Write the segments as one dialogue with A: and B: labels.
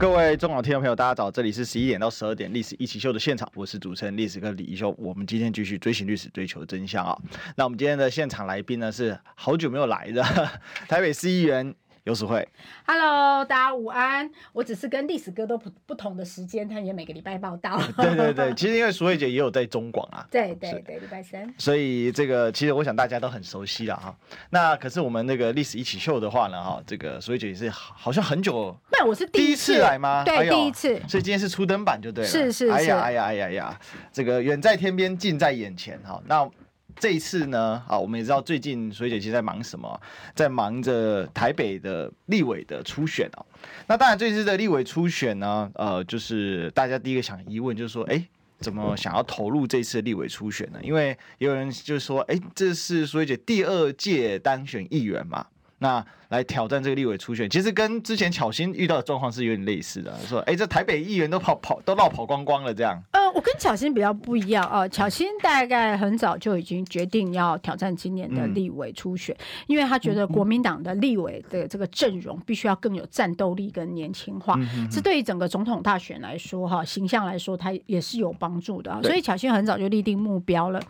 A: 各位中广听众朋友，大家早！这里是十一点到十二点《历史一起秀》的现场，我是主持人历史哥李一修。我们今天继续追寻历史，追求真相啊！那我们今天的现场来宾呢，是好久没有来的 台北市议员。游淑慧
B: ，Hello，大家午安。我只是跟历史哥都不不同的时间，他也每个礼拜报道。
A: 对 对对，其实因为淑慧姐也有在中广啊。
B: 对对对，礼拜三。
A: 所以这个其实我想大家都很熟悉了哈。那可是我们那个历史一起秀的话呢哈，这个淑慧姐也是好像很久。
B: 没有，我是第一次
A: 来吗？
B: 对，第一次。
A: 所以今天是初登版就对了。
B: 是是是。
A: 哎呀哎呀哎呀呀，这个远在天边，近在眼前哈。那。这一次呢，啊，我们也知道最近淑慧姐其实在忙什么，在忙着台北的立委的初选哦。那当然，这次的立委初选呢，呃，就是大家第一个想疑问就是说，哎，怎么想要投入这次的立委初选呢？因为有人就是说，哎，这是苏姐第二届当选议员嘛，那来挑战这个立委初选，其实跟之前巧心遇到的状况是有点类似的，说，哎，这台北议员都跑跑都绕跑光光了这样。
B: 呃我跟巧心比较不一样啊，巧心大概很早就已经决定要挑战今年的立委初选，嗯、因为他觉得国民党的立委的这个阵容必须要更有战斗力跟年轻化，这、嗯、对于整个总统大选来说哈，形象来说，他也是有帮助的。所以巧心很早就立定目标了。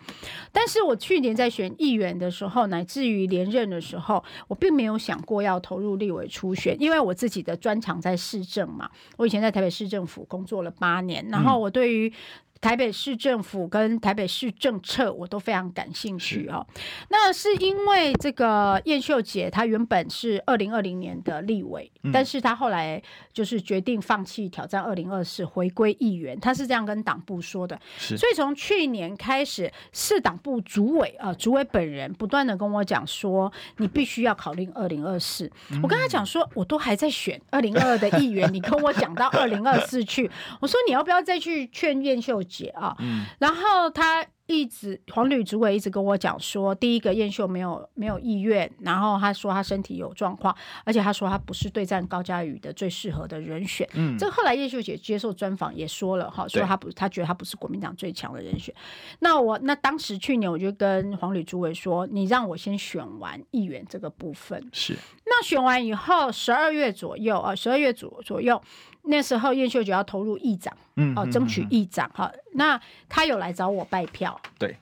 B: 但是我去年在选议员的时候，乃至于连任的时候，我并没有想过要投入立委初选，因为我自己的专长在市政嘛。我以前在台北市政府工作了八年，然后我对于台北市政府跟台北市政策，我都非常感兴趣哦。那是因为这个燕秀姐，她原本是二零二零年的立委，嗯、但是她后来就是决定放弃挑战二零二四，回归议员。她是这样跟党部说的。所以从去年开始，市党部主委啊，主委本人不断的跟我讲说，你必须要考虑二零二四。我跟他讲说，我都还在选二零二二的议员，你跟我讲到二零二四去，我说你要不要再去劝燕秀姐？解啊，嗯，然后他。一直黄旅主委一直跟我讲说，第一个燕秀没有没有意愿，然后他说他身体有状况，而且他说他不是对战高嘉宇的最适合的人选。嗯，这个后来燕秀姐接受专访也说了哈，说他不，他觉得他不是国民党最强的人选。那我那当时去年我就跟黄旅主委说，你让我先选完议员这个部分。是，那选完以后十二月左右啊，十二月左左右，那时候燕秀姐要投入议长，嗯，哦，争取议长哈。那他有来找我拜票。
A: 对，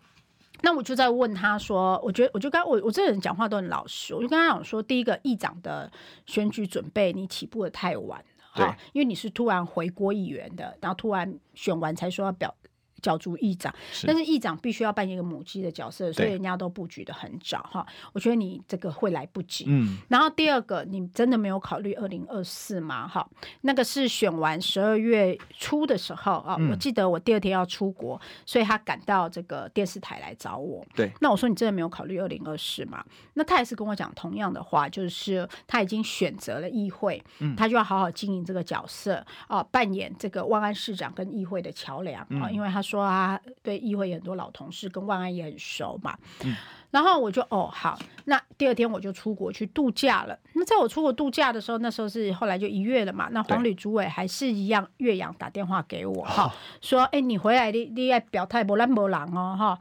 B: 那我就在问他说，我觉得我就跟我我这个人讲话都很老实，我就跟他讲说，第一个议长的选举准备你起步的太晚了，对，因为你是突然回国议员的，然后突然选完才说要表。角逐议长，但是议长必须要扮演一个母鸡的角色，所以人家都布局的很早哈。我觉得你这个会来不及。嗯，然后第二个，你真的没有考虑二零二四吗？哈，那个是选完十二月初的时候啊，我记得我第二天要出国，所以他赶到这个电视台来找我。对，那我说你真的没有考虑二零二四吗？那他也是跟我讲同样的话，就是他已经选择了议会，他就要好好经营这个角色啊，扮演这个万安市长跟议会的桥梁啊，因为他。说啊，对议会很多老同事，跟万安也很熟嘛。嗯，然后我就哦好，那第二天我就出国去度假了。那在我出国度假的时候，那时候是后来就一月了嘛。那黄旅主委还是一样岳阳打电话给我哈，说哎你回来你你要表态不烂不狼哦哈。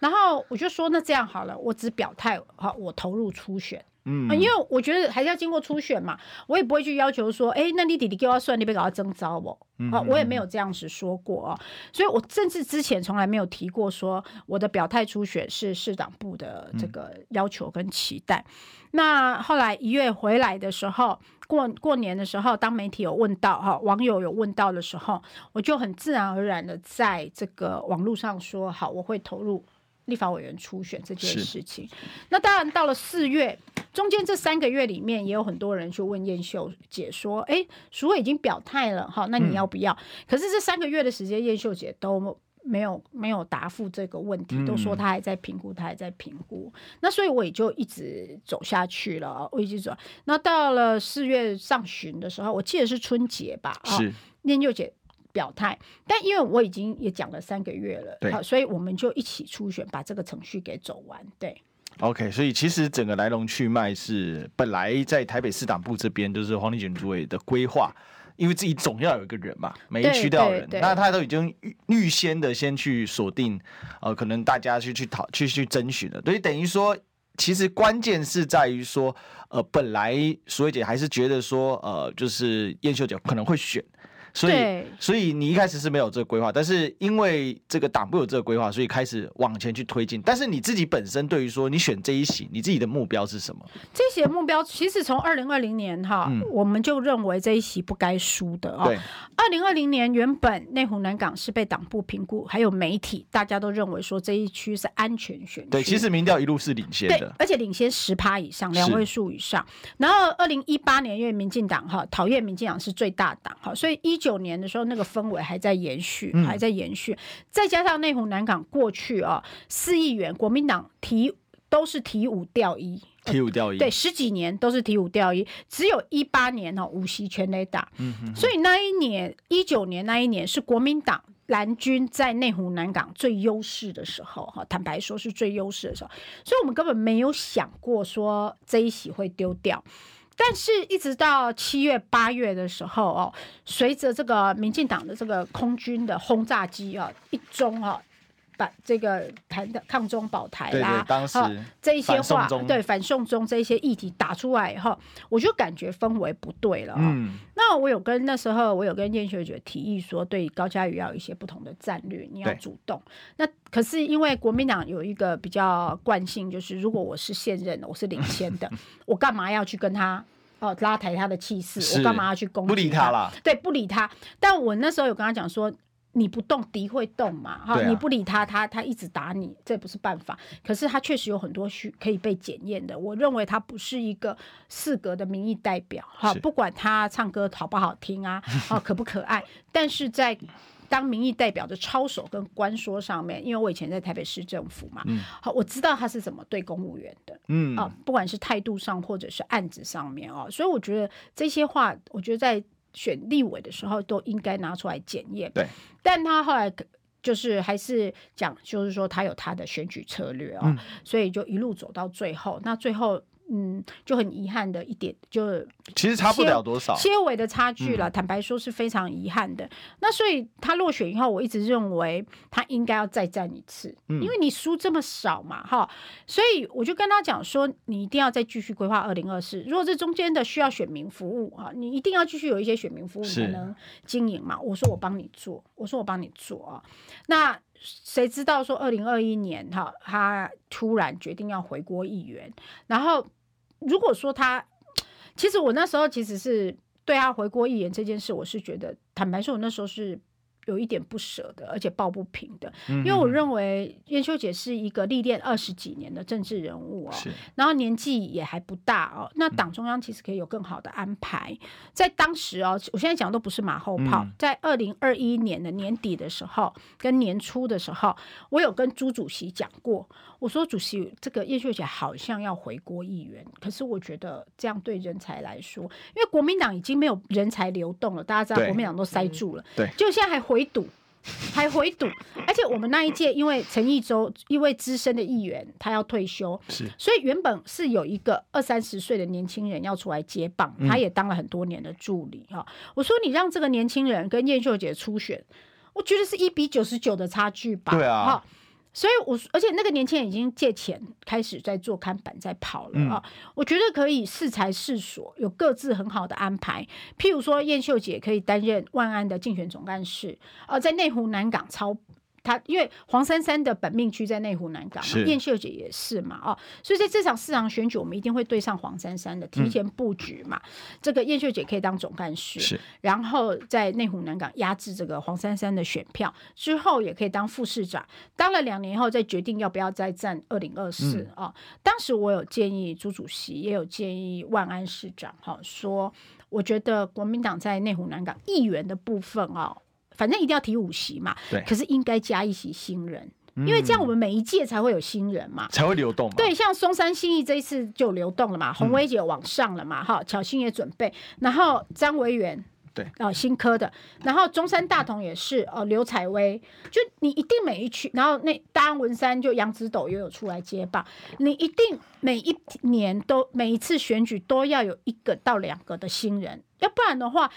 B: 然后我就说那这样好了，我只表态好，我投入初选。嗯，因为我觉得还是要经过初选嘛，我也不会去要求说，哎，那你弟弟给我算，你别搞他征召我，啊，我也没有这样子说过啊，所以我甚至之前从来没有提过说我的表态初选是市党部的这个要求跟期待。那后来一月回来的时候，过过年的时候，当媒体有问到哈，网友有问到的时候，我就很自然而然的在这个网络上说，好，我会投入。立法委员初选这件事情，那当然到了四月中间这三个月里面，也有很多人去问燕秀姐说：“哎，淑慧已经表态了，哈，那你要不要？”嗯、可是这三个月的时间，燕秀姐都没有没有答复这个问题，都说她还在评估，她还在评估。那所以我也就一直走下去了，我一直走。那到了四月上旬的时候，我记得是春节吧？是燕秀姐。表态，但因为我已经也讲了三个月了，对，好，所以我们就一起初选，把这个程序给走完。对
A: ，OK，所以其实整个来龙去脉是本来在台北市党部这边就是黄丽娟主委的规划，因为自己总要有一个人嘛，每一区都要人，那他都已经预预先的先去锁定，呃，可能大家去去讨去去争取了，所以等于说，其实关键是在于说，呃，本来淑慧姐还是觉得说，呃，就是燕秀姐可能会选。所以，所以你一开始是没有这个规划，但是因为这个党部有这个规划，所以开始往前去推进。但是你自己本身对于说你选这一席，你自己的目标是什么？
B: 这一席的目标其实从二零二零年哈，嗯、我们就认为这一席不该输的啊。对，二零二零年原本内湖南港是被党部评估，还有媒体大家都认为说这一区是安全选区。
A: 对，其实民调一路是领先的，
B: 而且领先十趴以上，两位数以上。然后二零一八年因为民进党哈讨厌民进党是最大党哈，所以一九年的时候，那个氛围还在延续，还在延续。嗯、再加上内湖南港过去啊，四议员国民党提都是提五调一，
A: 提五调一，
B: 对，十几年都是提五调一，只有一八年哈五席全垒打。嗯哼哼，所以那一年一九年那一年是国民党蓝军在内湖南港最优势的时候哈，坦白说是最优势的时候，所以我们根本没有想过说这一席会丢掉。但是，一直到七月、八月的时候哦，随着这个民进党的这个空军的轰炸机啊，一中啊，把这个谈的抗中保台啦，
A: 当时
B: 这一些话，对反送中这一些议题打出来以后，我就感觉氛围不对了。嗯，那我有跟那时候我有跟燕秀姐提议说，对高嘉瑜要有一些不同的战略，你要主动。那可是因为国民党有一个比较惯性，就是如果我是现任的，我是领先的，我干嘛要去跟他哦拉抬他的气势？我干嘛要去攻击他？
A: 不理他了？
B: 对，不理他。但我那时候有跟他讲说，你不动敌会动嘛，哈，啊、你不理他，他他一直打你，这不是办法。可是他确实有很多需可以被检验的。我认为他不是一个四格的民意代表，哈是，不管他唱歌好不好听啊，啊，可不可爱，但是在。当民意代表的操守跟官说上面，因为我以前在台北市政府嘛，嗯、好，我知道他是怎么对公务员的，嗯啊，不管是态度上或者是案子上面啊，所以我觉得这些话，我觉得在选立委的时候都应该拿出来检验。对，但他后来就是还是讲，就是说他有他的选举策略哦，嗯、所以就一路走到最后，那最后。嗯，就很遗憾的一点，就
A: 其实差不了多少，
B: 些微的差距了。嗯、坦白说是非常遗憾的。那所以他落选以后，我一直认为他应该要再战一次，嗯、因为你输这么少嘛，哈。所以我就跟他讲说，你一定要再继续规划二零二四。如果这中间的需要选民服务啊，你一定要继续有一些选民服务才能经营嘛。我说我帮你做，我说我帮你做啊。那谁知道说二零二一年哈，他突然决定要回国议员，然后。如果说他，其实我那时候其实是对他回国议员这件事，我是觉得坦白说，我那时候是。有一点不舍的，而且抱不平的，因为我认为燕秀姐是一个历练二十几年的政治人物哦，是然后年纪也还不大哦，那党中央其实可以有更好的安排。在当时哦，我现在讲的都不是马后炮，在二零二一年的年底的时候跟年初的时候，我有跟朱主席讲过，我说主席，这个燕秀姐好像要回国议员，可是我觉得这样对人才来说，因为国民党已经没有人才流动了，大家知道国民党都塞住了，对，就现在还。回堵，还回堵，而且我们那一届，因为陈义洲一位资深的议员，他要退休，是，所以原本是有一个二三十岁的年轻人要出来接棒，他也当了很多年的助理哈。嗯、我说你让这个年轻人跟燕秀姐初选，我觉得是一比九十九的差距吧？对啊。所以我，我而且那个年轻人已经借钱开始在做看板，在跑了啊！嗯、我觉得可以适才适所，有各自很好的安排。譬如说，燕秀姐可以担任万安的竞选总干事，呃，在内湖南港操。他因为黄珊珊的本命区在内湖南港，燕是秀姐也是嘛，哦，所以在这场市长选举，我们一定会对上黄珊珊的，提前布局嘛。嗯、这个燕秀姐可以当总干事，是然后在内湖南港压制这个黄珊珊的选票，之后也可以当副市长，当了两年后再决定要不要再战二零二四啊。当时我有建议朱主席，也有建议万安市长，哈、哦，说我觉得国民党在内湖南港议员的部分啊。哦反正一定要提五席嘛，对。可是应该加一席新人，嗯、因为这样我们每一届才会有新人嘛，
A: 才会流动嘛。
B: 对，像松山新义这一次就流动了嘛，洪薇姐往上了嘛，哈、嗯，巧心也准备，然后张维元
A: 对，
B: 哦，新科的，然后中山大同也是，哦，刘采薇，就你一定每一区，然后那大安文山就杨子斗又有出来接棒，你一定每一年都每一次选举都要有一个到两个的新人，要不然的话，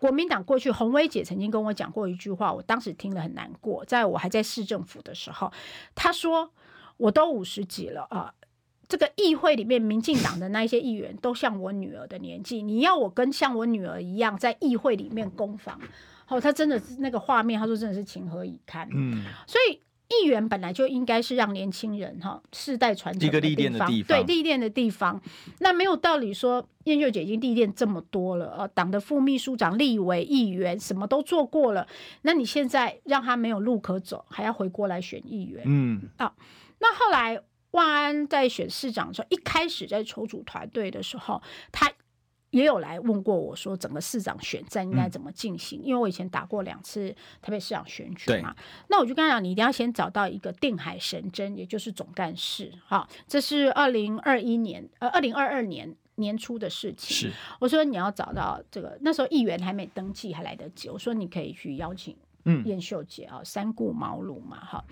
B: 国民党过去洪薇姐曾经跟我讲过一句话，我当时听了很难过，在我还在市政府的时候，她说我都五十几了啊。这个议会里面，民进党的那一些议员都像我女儿的年纪，你要我跟像我女儿一样在议会里面攻防，哦，他真的是那个画面，他说真的是情何以堪。嗯，所以议员本来就应该是让年轻人哈世代传承
A: 一个历练的地方，
B: 对历练的地方。那没有道理说燕秀姐已经历练这么多了呃，党的副秘书长、立委、议员什么都做过了，那你现在让他没有路可走，还要回过来选议员？嗯，啊，那后来。万安在选市长的时候，一开始在筹组团队的时候，他也有来问过我说，整个市长选战应该怎么进行？嗯、因为我以前打过两次台北市长选举嘛，那我就跟他讲，你一定要先找到一个定海神针，也就是总干事。好，这是二零二一年呃二零二二年年初的事情。是，我说你要找到这个，那时候议员还没登记，还来得及。我说你可以去邀请嗯燕秀姐啊，三顾茅庐嘛，哈，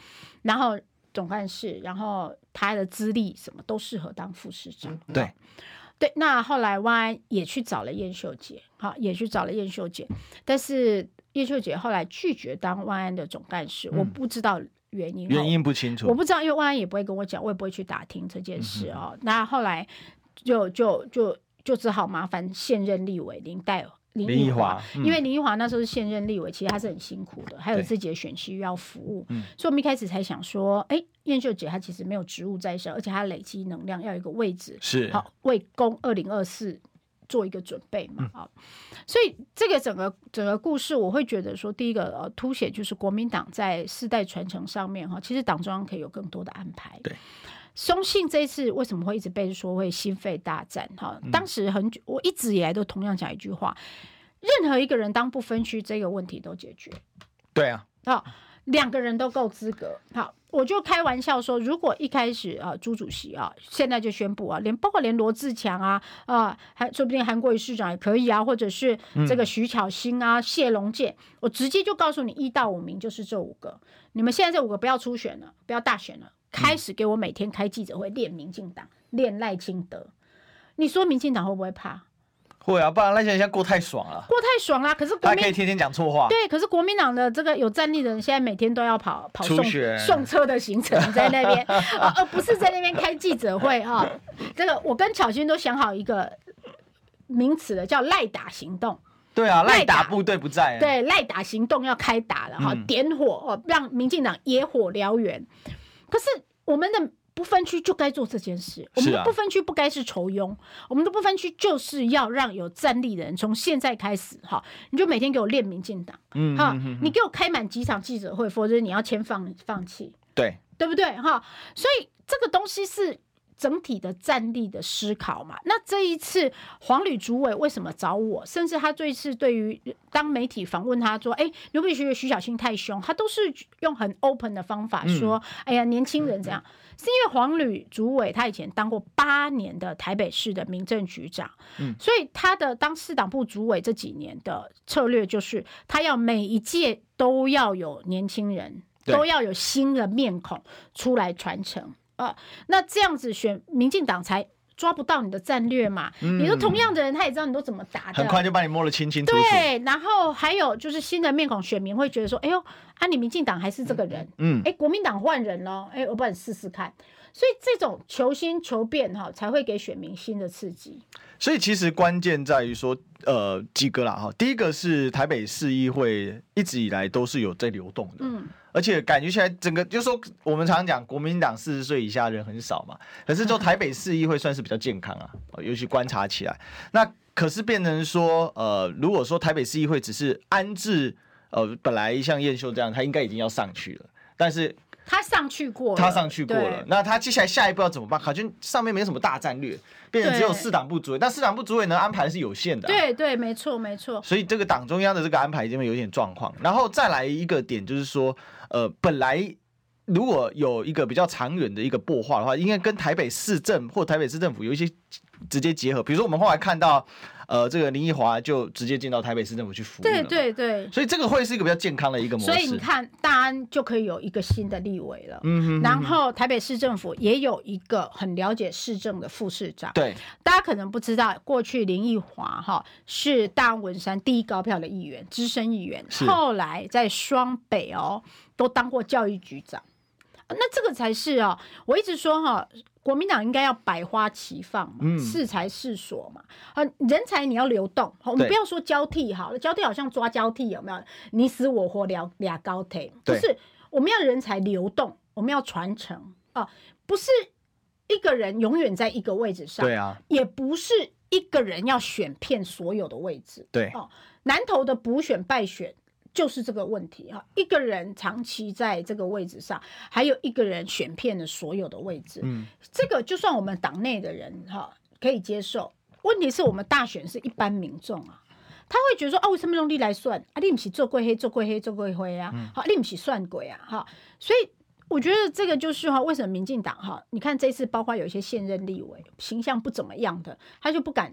B: 然后。总干事，然后他的资历什么都适合当副市长。
A: 对，
B: 对。那后来万安也去找了燕秀姐，好，也去找了燕秀姐，但是燕秀姐后来拒绝当万安的总干事，嗯、我不知道原因，
A: 原因不清楚，
B: 我不知道，因为万安也不会跟我讲，我也不会去打听这件事啊、哦。嗯、那后来就就就就只好麻烦现任立委林黛儿。林奕华，嗯、因为林奕华那时候是现任立委，其实他是很辛苦的，还有自己的选区要服务，嗯、所以我们一开始才想说，哎，燕秀姐她其实没有职务在身，而且她累积能量要有一个位置，是好为攻二零二四做一个准备嘛，啊、嗯，所以这个整个整个故事，我会觉得说，第一个呃，凸显就是国民党在世代传承上面哈，其实党中央可以有更多的安排。对，松信这一次为什么会一直被说会心肺大战哈？当时很久，我一直以来都同样讲一句话。任何一个人当不分区，这个问题都解决。
A: 对啊，
B: 好，两个人都够资格。好，我就开玩笑说，如果一开始啊，朱主席啊，现在就宣布啊，连包括连罗志强啊啊，还说不定韩国瑜市长也可以啊，或者是这个徐巧芯啊、嗯、谢龙介，我直接就告诉你，一到五名就是这五个。你们现在这五个不要初选了，不要大选了，开始给我每天开记者会练民进党，练赖清德。你说民进党会不会怕？
A: 会啊，不然那些人现在过太爽了，
B: 过太爽了。可是国民
A: 还可以天天讲错话。
B: 对，可是国民党的这个有战力的人，现在每天都要跑跑送选送车的行程在那边，而不是在那边开记者会啊。这个我跟巧君都想好一个名词了，叫赖打行动。
A: 对啊，赖打部队不在。
B: 对，赖打行动要开打了哈，嗯、点火哦，让民进党野火燎原。可是我们的。不分区就该做这件事，我们的不分区不该是酬庸，啊、我们的不分区就是要让有战力的人从现在开始哈，你就每天给我练民进党，嗯，哈，你给我开满几场记者会，否则你要签放放弃，
A: 对，
B: 对不对哈？所以这个东西是。整体的战力的思考嘛，那这一次黄旅主委为什么找我？甚至他这一次对于当媒体访问他说：“哎，刘必学徐小青太凶。”他都是用很 open 的方法说：“嗯、哎呀，年轻人这样。嗯”是因为黄旅主委他以前当过八年的台北市的民政局长，嗯，所以他的当市党部主委这几年的策略就是，他要每一届都要有年轻人，都要有新的面孔出来传承。啊，那这样子选民进党才抓不到你的战略嘛？嗯、你说同样的人，他也知道你都怎么打的，
A: 很快就把你摸得清清楚楚。
B: 对，然后还有就是新的面孔，选民会觉得说：“哎呦，啊，你民进党还是这个人，嗯，哎，国民党换人了，哎，我帮你试试看。”所以这种求新求变哈，才会给选民新的刺激。
A: 所以其实关键在于说，呃，几个啦哈。第一个是台北市议会一直以来都是有在流动的，嗯，而且感觉起来整个就是说，我们常常讲国民党四十岁以下人很少嘛，可是就台北市议会算是比较健康啊，尤其观察起来。那可是变成说，呃，如果说台北市议会只是安置，呃，本来像燕秀这样，他应该已经要上去了，但是。
B: 他上去过了，
A: 他上去过了。那他接下来下一步要怎么办？好像上面没什么大战略，变成只有市党部主委。但市党部主委能安排的是有限的、啊。
B: 对对，没错没错。
A: 所以这个党中央的这个安排这边有点状况。然后再来一个点就是说，呃，本来如果有一个比较长远的一个擘画的话，应该跟台北市政或台北市政府有一些直接结合。比如说，我们后来看到。呃，这个林奕华就直接进到台北市政府去服务。
B: 对对对，
A: 所以这个会是一个比较健康的一个模式。
B: 所以你看，大安就可以有一个新的立委了。嗯哼，哼，哼。然后台北市政府也有一个很了解市政的副市长。
A: 对。
B: 大家可能不知道，过去林奕华哈是大安文山第一高票的议员，资深议员。后来在双北哦，都当过教育局长。那这个才是哦，我一直说哈。国民党应该要百花齐放嘛，适才适所嘛。啊，人才你要流动，我们不要说交替好了，交替好像抓交替有没有？你死我活聊俩高铁，不是我们要人才流动，我们要传承啊，不是一个人永远在一个位置上，对啊，也不是一个人要选遍所有的位置，
A: 对
B: 哦，南投的补选败选。就是这个问题哈，一个人长期在这个位置上，还有一个人选遍了所有的位置，嗯，这个就算我们党内的人哈可以接受。问题是我们大选是一般民众啊，他会觉得说啊，为什么用力来算啊？你不是做过黑，做过黑，做过灰啊？好，你不是算鬼啊？哈，所以我觉得这个就是哈，为什么民进党哈？你看这次包括有一些现任立委形象不怎么样的，他就不敢。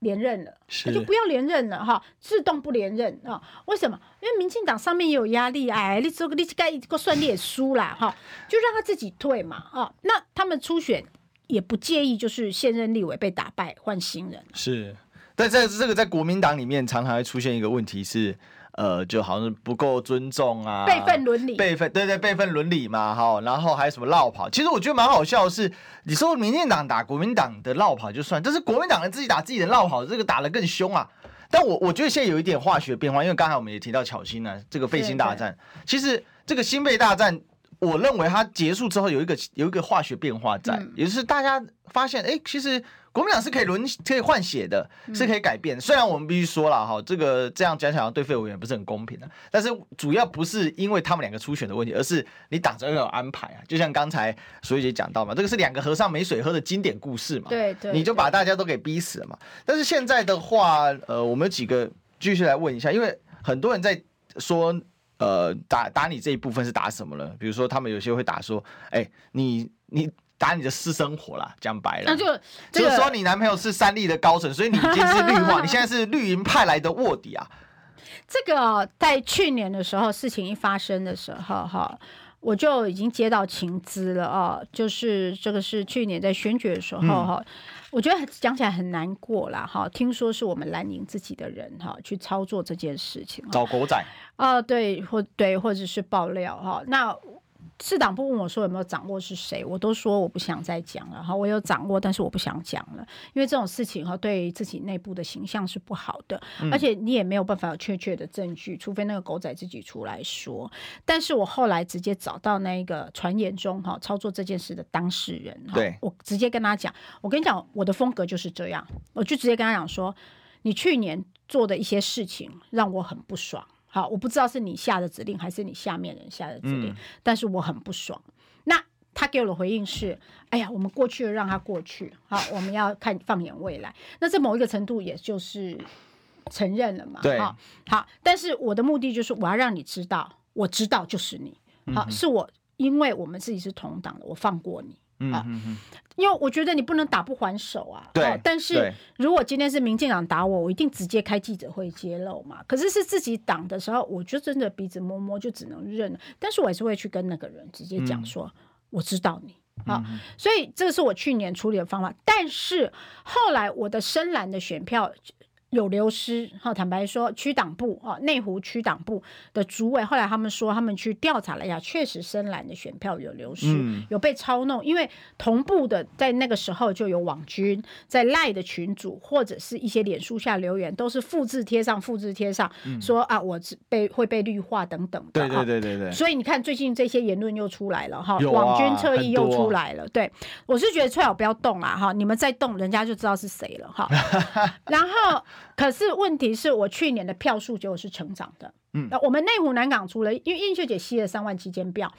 B: 连任了，他就不要连任了哈，自动不连任啊？为什么？因为民进党上面也有压力，哎，你这个你该一个算你也输了哈，就让他自己退嘛啊。那他们初选也不介意，就是现任立委被打败换新人。
A: 是，但在这个在国民党里面常常会出现一个问题是。呃，就好像不够尊重啊，
B: 辈分伦理，
A: 辈分对对辈分伦理嘛，哈，然后还有什么绕跑？其实我觉得蛮好笑的是，你说民进党打国民党的绕跑就算，但是国民党人自己打自己的绕跑，这个打得更凶啊。但我我觉得现在有一点化学变化，因为刚才我们也提到巧心呢，这个废心大战，其实这个芯废大战，我认为它结束之后有一个有一个化学变化在，嗯、也就是大家发现，哎，其实。国民党是可以轮可以换血的，是可以改变。虽然我们必须说了哈，这个这样讲起来对废委员不是很公平的。但是主要不是因为他们两个初选的问题，而是你党中央有安排啊。就像刚才淑玉姐讲到嘛，这个是两个和尚没水喝的经典故事嘛。
B: 对对，
A: 你就把大家都给逼死了嘛。但是现在的话，呃，我们有几个继续来问一下，因为很多人在说，呃，打打你这一部分是打什么了？比如说他们有些会打说，哎，你你。打你的私生活啦，讲白了，那就、这个、就是说你男朋友是三立的高层，所以你已经是绿化，你现在是绿营派来的卧底啊。
B: 这个在去年的时候，事情一发生的时候，哈，我就已经接到情资了啊，就是这个是去年在选举的时候，哈、嗯，我觉得讲起来很难过啦，哈，听说是我们蓝营自己的人哈去操作这件事情，
A: 找狗仔
B: 啊，对，或对，或者是爆料哈，那。市党部问我说有没有掌握是谁，我都说我不想再讲了哈。我有掌握，但是我不想讲了，因为这种事情哈，对自己内部的形象是不好的，嗯、而且你也没有办法有确切的证据，除非那个狗仔自己出来说。但是我后来直接找到那个传言中哈操作这件事的当事人，
A: 对，
B: 我直接跟他讲，我跟你讲，我的风格就是这样，我就直接跟他讲说，你去年做的一些事情让我很不爽。好，我不知道是你下的指令还是你下面人下的指令，嗯、但是我很不爽。那他给我的回应是：哎呀，我们过去了，让他过去。好，我们要看放眼未来。那在某一个程度，也就是承认了嘛？
A: 对。
B: 好，好，但是我的目的就是我要让你知道，我知道就是你。好，嗯、是我，因为我们自己是同党的，我放过你。嗯嗯嗯。因为我觉得你不能打不还手啊，
A: 对。
B: 哦、但是如果今天是民进党打我，我一定直接开记者会揭露嘛。可是是自己党的时候，我就真的鼻子摸摸，就只能认了。但是我还是会去跟那个人直接讲说，嗯、我知道你啊。哦嗯、所以这个是我去年处理的方法。但是后来我的深蓝的选票。有流失，哈，坦白说，区党部啊，内湖区党部的主委，后来他们说，他们去调查了一下，确实深蓝的选票有流失，嗯、有被操弄，因为同步的在那个时候就有网军在赖的群组或者是一些脸书下留言，都是复制贴上，复制贴上，嗯、说啊，我被会被绿化等等的，
A: 对对对对对。
B: 所以你看，最近这些言论又出来了，哈，
A: 啊、
B: 网军侧翼又出来了，对，我是觉得最好不要动啦，哈，你们再动，人家就知道是谁了，哈，然后。可是问题是我去年的票数结果是成长的。嗯，那我们内湖南港除了因为英秀姐吸了三万七千票，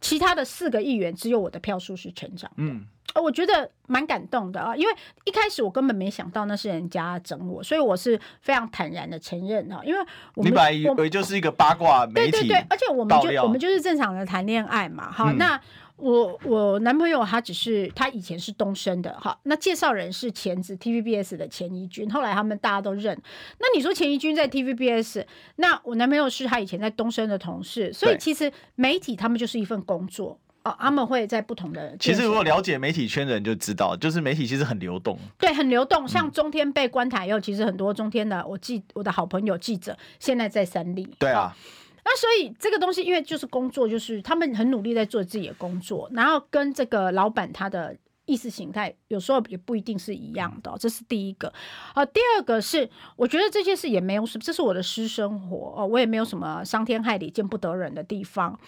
B: 其他的四个议员只有我的票数是成长的。嗯，我觉得蛮感动的啊，因为一开始我根本没想到那是人家整我，所以我是非常坦然的承认哈，因为我们
A: 你本来以为就是一个八卦媒体，
B: 对对对，而且我们就我们就是正常的谈恋爱嘛，哈，嗯、那。我我男朋友他只是他以前是东升的哈，那介绍人是前子 TVBS 的钱怡君，后来他们大家都认。那你说钱怡君在 TVBS，那我男朋友是他以前在东升的同事，所以其实媒体他们就是一份工作哦，他们会在不同的。
A: 其实如果了解媒体圈的人就知道，就是媒体其实很流动，
B: 对，很流动。像中天被关台以后，其实很多中天的我记我的好朋友记者现在在三立，
A: 对啊。
B: 那所以这个东西，因为就是工作，就是他们很努力在做自己的工作，然后跟这个老板他的意识形态有时候也不一定是一样的，这是第一个。啊，第二个是我觉得这些事也没有什么，这是我的私生活哦，我也没有什么伤天害理、见不得人的地方。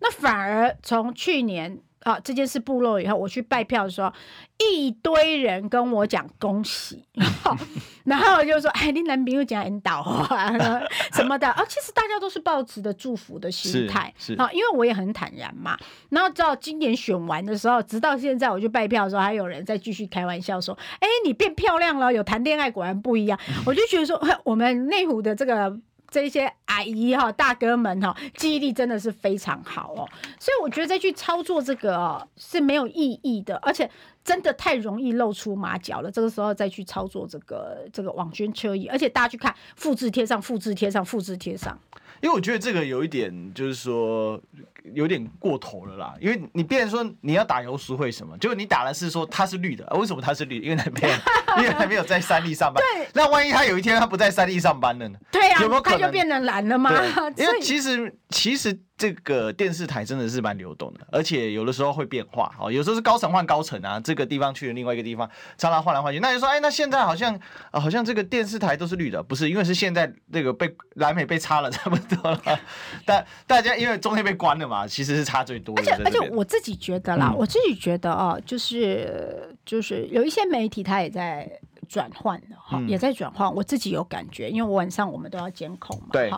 B: 那反而从去年。啊，这件事暴露以后，我去拜票的时候，一堆人跟我讲恭喜，然后 我就说：“哎，你男朋友讲引导啊什么的啊。”其实大家都是抱持的祝福的心态，是啊，因为我也很坦然嘛。然后到今年选完的时候，直到现在我去拜票的时候，还有人在继续开玩笑说：“哎，你变漂亮了，有谈恋爱果然不一样。”我就觉得说，我们内湖的这个。这些阿姨哈、大哥们哈，记忆力真的是非常好哦，所以我觉得再去操作这个是没有意义的，而且真的太容易露出马脚了。这个时候再去操作这个这个网军车椅，而且大家去看复制贴上、复制贴上、复制贴上，
A: 因为我觉得这个有一点就是说。有点过头了啦，因为你变成说你要打游淑慧什么，结果你打的是说他是绿的，为什么他是绿？因为还没有，因为还没有在三立上班。对，那万一他有一天他不在三立上班了呢？
B: 对啊，有没有可能他就变成蓝了吗？
A: 因为其实其实。这个电视台真的是蛮流动的，而且有的时候会变化哦。有时候是高层换高层啊，这个地方去了另外一个地方，常常换来换去。那你说，哎，那现在好像啊，好像这个电视台都是绿的，不是？因为是现在这个被蓝美被插了差不多了。但大家因为中间被关了嘛，其实是差最多的。
B: 而且而且我自己觉得啦，嗯、我自己觉得哦，就是就是有一些媒体他也在。转换了哈，也在转换。我自己有感觉，因为我晚上我们都要监控嘛。
A: 对。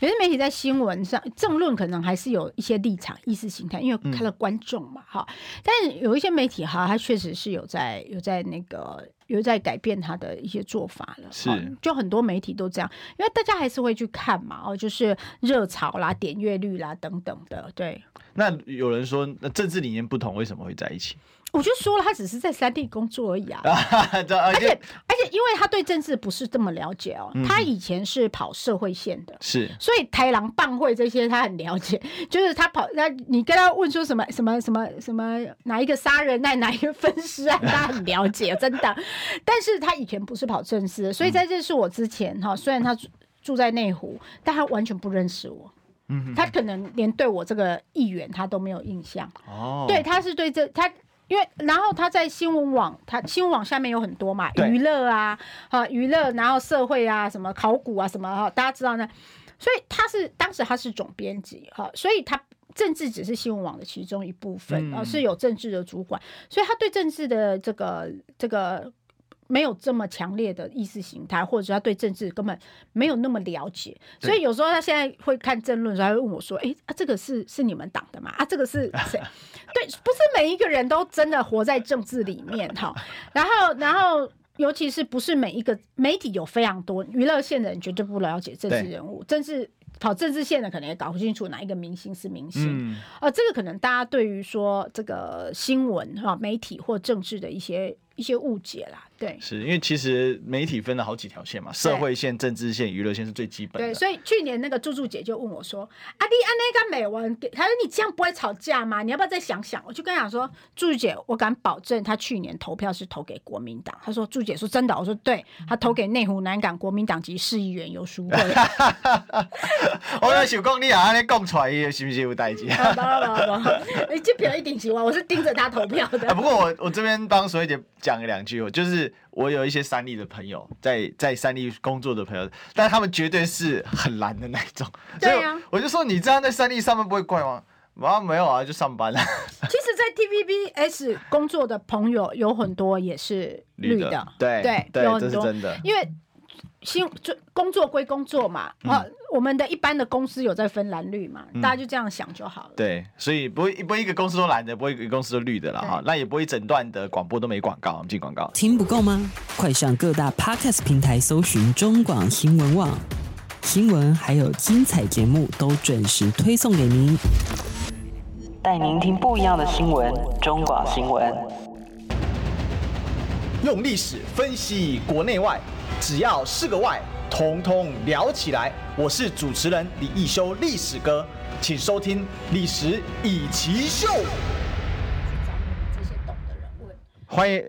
B: 有些媒体在新闻上政论可能还是有一些立场、意识形态，因为看到观众嘛哈。但是有一些媒体哈，它确实是有在有在那个有在改变他的一些做法了。是。就很多媒体都这样，因为大家还是会去看嘛哦，就是热潮啦、点阅率啦等等的。对。
A: 那有人说，那政治理念不同，为什么会在一起？
B: 我就说了，他只是在三地工作而已啊，而且而且，因为他对政治不是这么了解哦，他以前是跑社会线的，是，所以台狼棒会这些他很了解，就是他跑，那你跟他问说什么什么什么什么哪一个杀人案，哪一个分尸案，他很了解，真的。但是他以前不是跑政治，所以在认识我之前哈，虽然他住在内湖，但他完全不认识我，嗯，他可能连对我这个议员他都没有印象哦，对，他是对这他。因为，然后他在新闻网，他新闻网下面有很多嘛，娱乐啊，哈，娱乐，然后社会啊，什么考古啊，什么哈，大家知道呢。所以他是当时他是总编辑哈，所以他政治只是新闻网的其中一部分啊，是有政治的主管，所以他对政治的这个这个。没有这么强烈的意识形态，或者他对政治根本没有那么了解，所以有时候他现在会看政论的时候，他会问我说：“哎，啊，这个是是你们党的吗？啊，这个是谁？对，不是每一个人都真的活在政治里面哈。然后，然后，尤其是不是每一个媒体有非常多娱乐线的人绝对不了解政治人物，政治跑政治线的可能也搞不清楚哪一个明星是明星。嗯，呃，这个可能大家对于说这个新闻哈媒体或政治的一些。一些误解啦，对，
A: 是因为其实媒体分了好几条线嘛，社会线、政治线、娱乐线是最基本的。
B: 对，所以去年那个柱柱姐就问我说：“阿弟阿那个美文，他说你这样不会吵架吗？你要不要再想想？”我就跟她讲说：“柱柱姐，我敢保证，他去年投票是投给国民党。”他说：“柱姐说真的？”我说：“对，他投给内湖南港国民党籍市议员游淑慧。”
A: 我有想讲你啊，你讲出来是不是有代志？
B: 好好好，你这票一定喜欢，我是盯着他投票的。
A: 不过我我这边帮淑慧姐。讲两句，就是我有一些三立的朋友，在在三立工作的朋友，但他们绝对是很蓝的那种。对呀、啊，我就说你这样在三立上班不会怪吗？啊，没有啊，就上班了。
B: 其实，在 TVBS 工作的朋友有很多也是绿的，
A: 对对，有很多，这是真的。
B: 因为新就工作归工作嘛，啊、嗯，我们的一般的公司有在分蓝绿嘛，嗯、大家就这样想就好了。
A: 对，所以不会不会一个公司都蓝的，不会一个公司都绿的了哈。那也不会整段的广播都没广告，我们进广告。
C: 听不够吗？快上各大 Podcast 平台搜寻中广新闻网，新闻还有精彩节目都准时推送给您，带您听不一样的新闻。中广新闻。
A: 用历史分析国内外，只要是个“外”，统统聊起来。我是主持人李易修，历史哥，请收听《历史易起 SHOW》。欢迎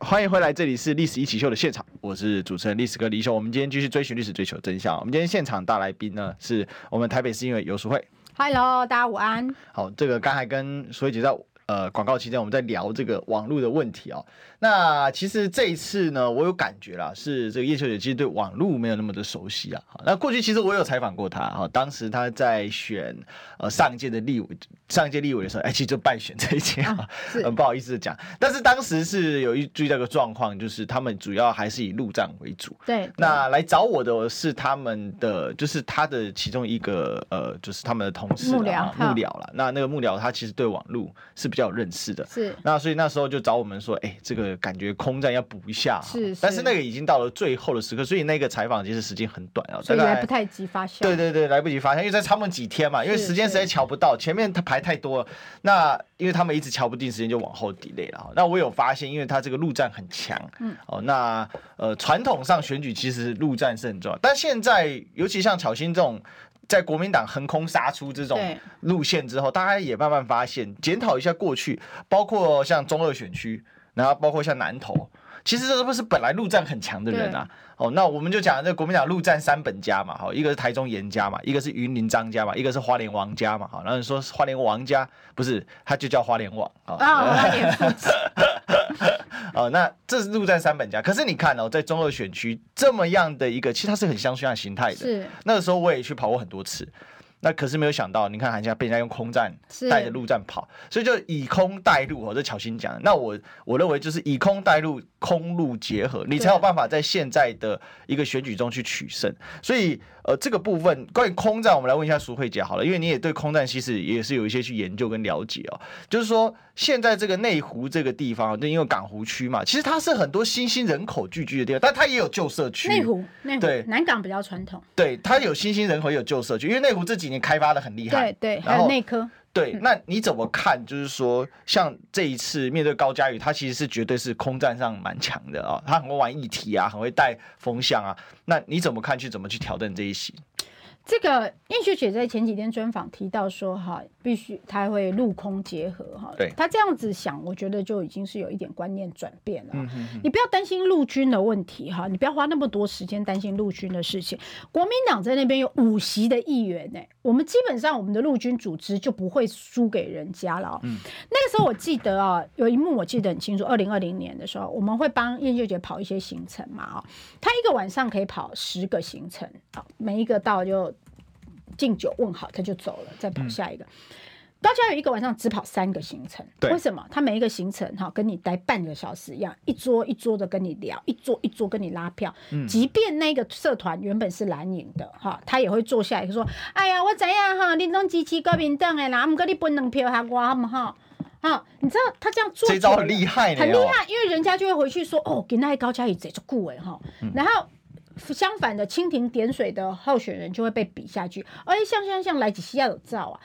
A: 欢迎回来，这里是《历史一起 SHOW》的现场，我是主持人历史哥李易修。我们今天继续追寻历史，追求真相。我们今天现场大来宾呢，是我们台北市议员游淑慧。
B: Hello，大家午安。
A: 好，这个刚才跟淑慧姐在呃广告期间，我们在聊这个网络的问题哦。那其实这一次呢，我有感觉啦，是这个叶秀姐其实对网络没有那么的熟悉啊。那过去其实我有采访过她哈，当时她在选呃上一届的立委，上一届立委的时候，哎，其实就败选这一届啊，很不好意思的讲。但是当时是有一注意到一个状况，就是他们主要还是以陆战为主。
B: 对。
A: 那来找我的是他们的，就是他的其中一个呃，就是他们的同事幕僚幕僚了。那那个幕僚他其实对网络是比较有认识的。
B: 是。
A: 那所以那时候就找我们说，哎，这个。感觉空战要补一下，
B: 是，是，
A: 但是那个已经到了最后的时刻，所以那个采访其实时间很短啊，
B: 所以来不太及发酵。
A: 对对对，来不及发酵，因为在他们几天嘛，因为时间实在瞧不到，前面他排太多了，那因为他们一直瞧不定时间，就往后 delay 了。那我有发现，因为他这个陆战很强，嗯，哦，那呃传统上选举其实陆战是很重要，但现在尤其像巧心这种。在国民党横空杀出这种路线之后，大家也慢慢发现，检讨一下过去，包括像中二选区，然后包括像南投，其实这是不是本来陆战很强的人啊？哦，那我们就讲这个国民党陆战三本家嘛，好，一个是台中严家嘛，一个是云林张家嘛，一个是花莲王家嘛，好，然后你说花莲王家不是，他就叫花莲王啊。哦 哦，那这是陆战三本家。可是你看哦，在中二选区这么样的一个，其实它是很乡村形态的。
B: 是
A: 那个时候我也去跑过很多次，那可是没有想到，你看韩家被人家用空战带着陆战跑，所以就以空带陆哦，这巧心讲。那我我认为就是以空带陆，空陆结合，你才有办法在现在的一个选举中去取胜。所以。呃，这个部分关于空战，我们来问一下苏慧姐好了，因为你也对空战其实也是有一些去研究跟了解哦。就是说，现在这个内湖这个地方，就因为港湖区嘛，其实它是很多新兴人口聚居的地方，但它也有旧社区。
B: 内湖，内湖，
A: 对，
B: 南港比较传统。
A: 对，它有新兴人口，也有旧社区，因为内湖这几年开发的很厉害。
B: 对对，还有内科。
A: 对，那你怎么看？就是说，像这一次面对高佳宇，他其实是绝对是空战上蛮强的啊，他很会玩议题啊，很会带风向啊。那你怎么看？去怎么去挑战这一席？
B: 这个叶秀姐在前几天专访提到说，哈，必须她会陆空结合，哈，对，她这样子想，我觉得就已经是有一点观念转变了。嗯哼哼，你不要担心陆军的问题，哈，你不要花那么多时间担心陆军的事情。国民党在那边有五席的议员呢，我们基本上我们的陆军组织就不会输给人家了。嗯，那个时候我记得啊，有一幕我记得很清楚，二零二零年的时候，我们会帮燕秀姐跑一些行程嘛，啊，她一个晚上可以跑十个行程，啊，每一个到就。敬酒问好，他就走了，再跑下一个。嗯、高嘉瑜一个晚上只跑三个行程，为什么？他每一个行程哈，跟你待半个小时一样，一桌一桌的跟你聊，一桌一桌跟你拉票。嗯、即便那个社团原本是蓝营的哈，他也会坐下来就说：“哎呀，我怎样哈，你拢支持国民党的啦，唔过你分两票下我嘛哈。”啊，你知道他这样做
A: 这招很厉害，
B: 很厉害，因为人家就会回去说：“哦，给那个高嘉宇贼就顾哎哈。嗯”然后。相反的，蜻蜓点水的候选人就会被比下去。而且像像像莱吉西亚有造啊，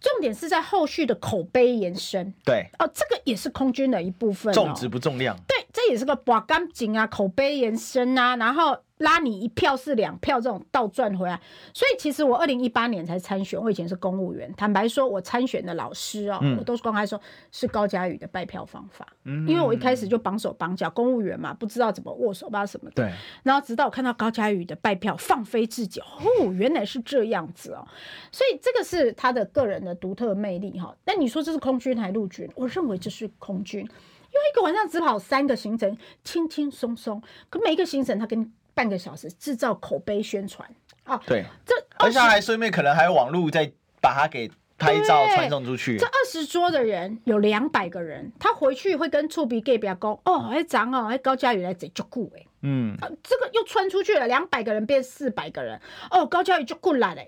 B: 重点是在后续的口碑延伸。
A: 对
B: 哦，这个也是空军的一部分，
A: 重质不重量。
B: 对，这也是个把干净啊，口碑延伸啊，然后。拉你一票是两票，这种倒转回来，所以其实我二零一八年才参选，我以前是公务员。坦白说，我参选的老师哦，嗯、我都是公开说，是高嘉宇的拜票方法。嗯，因为我一开始就绑手绑脚，公务员嘛，不知道怎么握手吧什么的。对。然后直到我看到高嘉宇的拜票放飞自己，哦，原来是这样子哦。所以这个是他的个人的独特魅力哈。那你说这是空军还是陆军？我认为这是空军，因为一个晚上只跑三个行程，轻轻松松，可每一个行程他跟。半个小时制造口碑宣传啊，
A: 对，这而且还顺便可能还有网络再把它给拍照传送出去。
B: 这二十桌的人有两百个人，他回去会跟厝边隔壁讲哦，哎长哦，哎高佳宇来这就顾哎。嗯，啊，这个又穿出去了，两百个人变四百个人，哦，高佳宇就顾来了。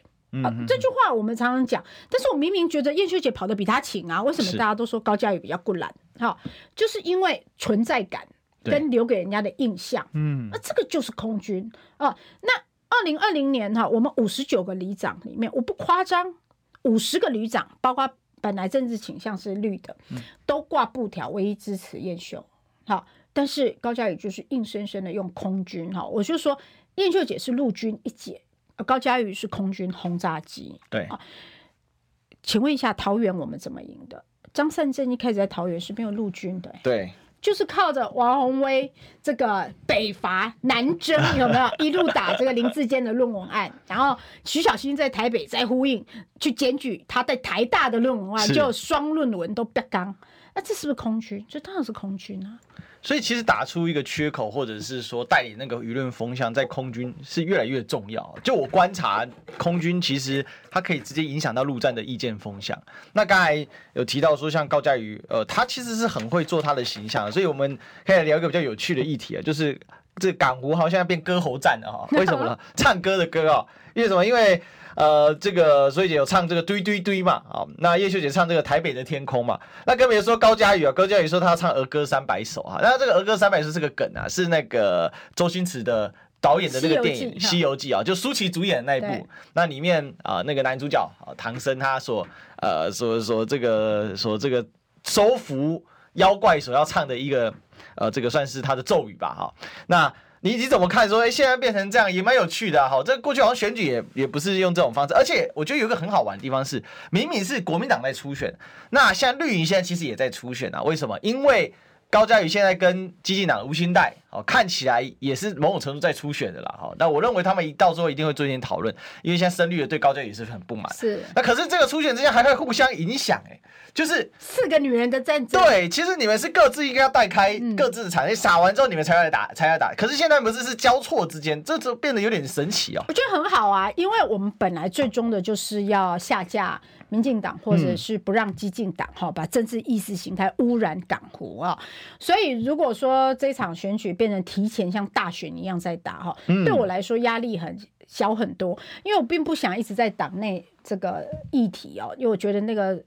B: 啊，这句话我们常常讲，但是我明明觉得燕秀姐跑得比他勤啊，为什么大家都说高佳宇比较顾懒？好，就是因为存在感跟留给人家的印象。嗯，那这个就是空军啊。那二零二零年哈，我们五十九个旅长里面，我不夸张，五十个旅长，包括本来政治倾向是绿的，都挂布条，唯一支持燕秀。好，但是高嘉宇就是硬生生的用空军哈，我就说燕秀姐是陆军一姐。高嘉宇是空军轰炸机，
A: 对啊，
B: 请问一下，桃园我们怎么赢的？张善政一开始在桃园是没有陆军的，
A: 对，
B: 就是靠着王宏威这个北伐南征，有没有 一路打这个林志坚的论文案？然后徐小新在台北在呼应去检举他在台大的论文案，就双论文都不刚，那这是不是空军？这当然是空军啊。
A: 所以其实打出一个缺口，或者是说带领那个舆论风向，在空军是越来越重要。就我观察，空军其实它可以直接影响到陆战的意见风向。那刚才有提到说，像高嘉瑜，呃，他其实是很会做他的形象。所以我们可以聊一个比较有趣的议题啊，就是这港湖好像现在变歌喉战了哈？为什么呢？唱歌的歌啊，因为什么？因为呃，这个所以姐有唱这个堆堆堆嘛，啊，那叶秀姐唱这个台北的天空嘛，那更别说高佳宇啊，高佳宇说他要唱儿歌三百首啊，那这个儿歌三百首是个梗啊，是那个周星驰的导演的那个电影《西游记》啊，就舒淇主演的那一部，那里面啊那个男主角啊唐僧他所呃所所这个所这个收服妖怪所要唱的一个呃这个算是他的咒语吧，哈，那。你你怎么看？说哎，现在变成这样也蛮有趣的哈、这过去好像选举也也不是用这种方式，而且我觉得有一个很好玩的地方是，明明是国民党在初选，那像绿营现在其实也在初选啊。为什么？因为高嘉瑜现在跟激进党的吴兴代哦，看起来也是某种程度在初选的啦哈。那我认为他们一到时候一定会做一点讨论，因为现在深绿的对高嘉瑜是很不满。
B: 是。
A: 那可是这个初选之间还会互相影响哎。就是
B: 四个女人的战争。
A: 对，其实你们是各自应该要带开各自的产业，撒、嗯、完之后你们才要来打，才要打。可是现在不是是交错之间，这就变得有点神奇哦。
B: 我觉得很好啊，因为我们本来最终的就是要下架民进党，或者是不让激进党哈、嗯、把政治意识形态污染港湖啊。所以如果说这场选举变成提前像大选一样在打哈，对我来说压力很小很多，因为我并不想一直在党内这个议题哦，因为我觉得那个。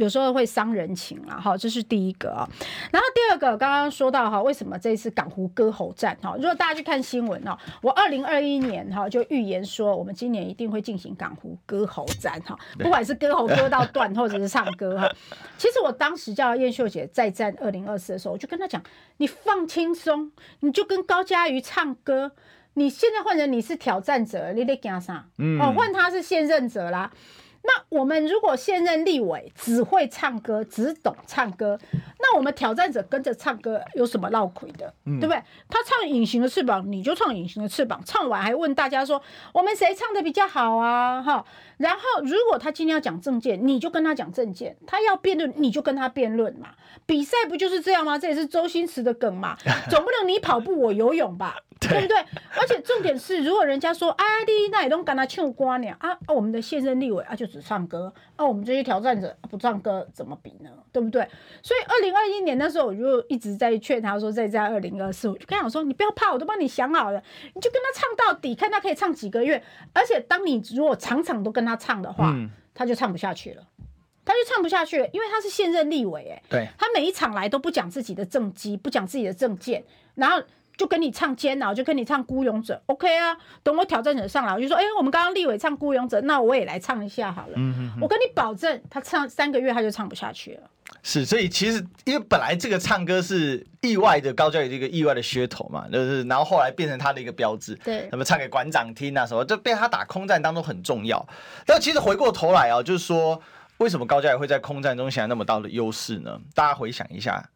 B: 有时候会伤人情啊，哈，这是第一个啊。然后第二个，刚刚说到哈，为什么这次港湖歌喉战哈？如果大家去看新闻哦，我二零二一年哈就预言说，我们今年一定会进行港湖歌喉战哈，不管是歌喉歌到断，或者是唱歌哈。其实我当时叫燕秀姐再战二零二四的时候，我就跟她讲，你放轻松，你就跟高嘉瑜唱歌。你现在换成你是挑战者，你得干啥？哦，换他是现任者啦。那我们如果现任立委只会唱歌，只懂唱歌，那我们挑战者跟着唱歌有什么闹亏的，嗯、对不对？他唱《隐形的翅膀》，你就唱《隐形的翅膀》，唱完还问大家说我们谁唱的比较好啊？哈，然后如果他今天要讲政见，你就跟他讲政见；他要辩论，你就跟他辩论嘛。比赛不就是这样吗？这也是周星驰的梗嘛，总不能你跑步我游泳吧？对不对？而且重点是，如果人家说，哎，你那也都跟他唱歌呢啊，我们的现任立委啊就只唱歌，啊，我们这些挑战者不唱歌怎么比呢？对不对？所以二零二一年那时候，我就一直在劝他说，再在二零二四，我就跟他说，你不要怕，我都帮你想好了，你就跟他唱到底，看他可以唱几个月。而且当你如果场场都跟他唱的话，嗯、他就唱不下去了，他就唱不下去了，因为他是现任立委，哎，
A: 对，
B: 他每一场来都不讲自己的政绩，不讲自己的政见，然后。就跟你唱煎熬，就跟你唱孤勇者，OK 啊？等我挑战者上来，我就说，哎、欸，我们刚刚立委唱孤勇者，那我也来唱一下好了。我跟你保证，他唱三个月他就唱不下去了。
A: 是，所以其实因为本来这个唱歌是意外的高嘉瑜的一个意外的噱头嘛，就是然后后来变成他的一个标志。对，那么唱给馆长听啊什么，就被他打空战当中很重要。但其实回过头来啊，就是说为什么高嘉瑜会在空战中显那么大的优势呢？大家回想一下。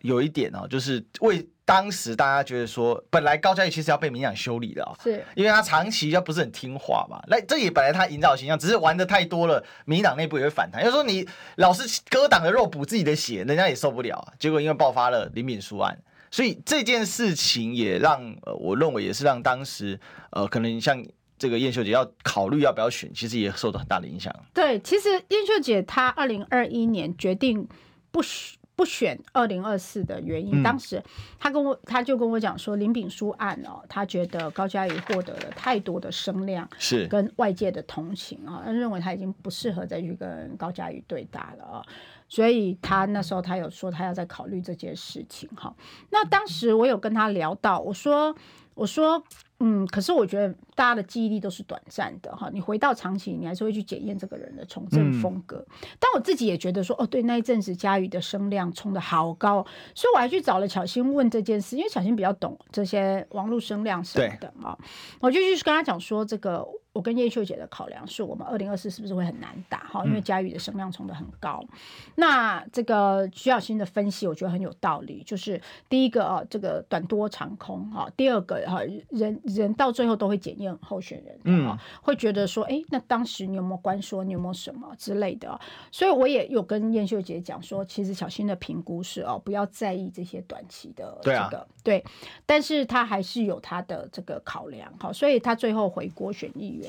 A: 有一点啊，就是为当时大家觉得说，本来高嘉瑜其实要被民进党修理的啊，是因为他长期要不是很听话嘛。那这也本来他营造形象，只是玩的太多了，民进党内部也会反弹。就是说你老是割党的肉补自己的血，人家也受不了。结果因为爆发了林炳书案，所以这件事情也让呃，我认为也是让当时呃，可能像这个燕秀姐要考虑要不要选，其实也受到很大的影响。
B: 对，其实燕秀姐她二零二一年决定不选。不选二零二四的原因，嗯、当时他跟我他就跟我讲说，林炳书案哦，他觉得高嘉瑜获得了太多的声量，
A: 是
B: 跟外界的同情啊，他认为他已经不适合再去跟高嘉瑜对打了啊，所以他那时候他有说他要再考虑这件事情哈。那当时我有跟他聊到，我说我说。嗯，可是我觉得大家的记忆力都是短暂的哈。你回到长期，你还是会去检验这个人的从政风格。嗯、但我自己也觉得说，哦，对，那一阵子佳宇的声量冲得好高，所以我还去找了巧心问这件事，因为巧心比较懂这些网络声量什么的嘛。我就去跟他讲说这个。我跟叶秀姐的考量是我们二零二四是不是会很难打哈？因为嘉宇的声量冲的很高。嗯、那这个徐小新的分析，我觉得很有道理。就是第一个啊，这个短多长空哈；第二个哈，人人到最后都会检验候选人，嗯，会觉得说，哎，那当时你有没有关说，你有没有什么之类的？所以我也有跟燕秀姐讲说，其实小新的评估是哦，不要在意这些短期的这个对，但是他还是有他的这个考量哈，所以他最后回国选议员。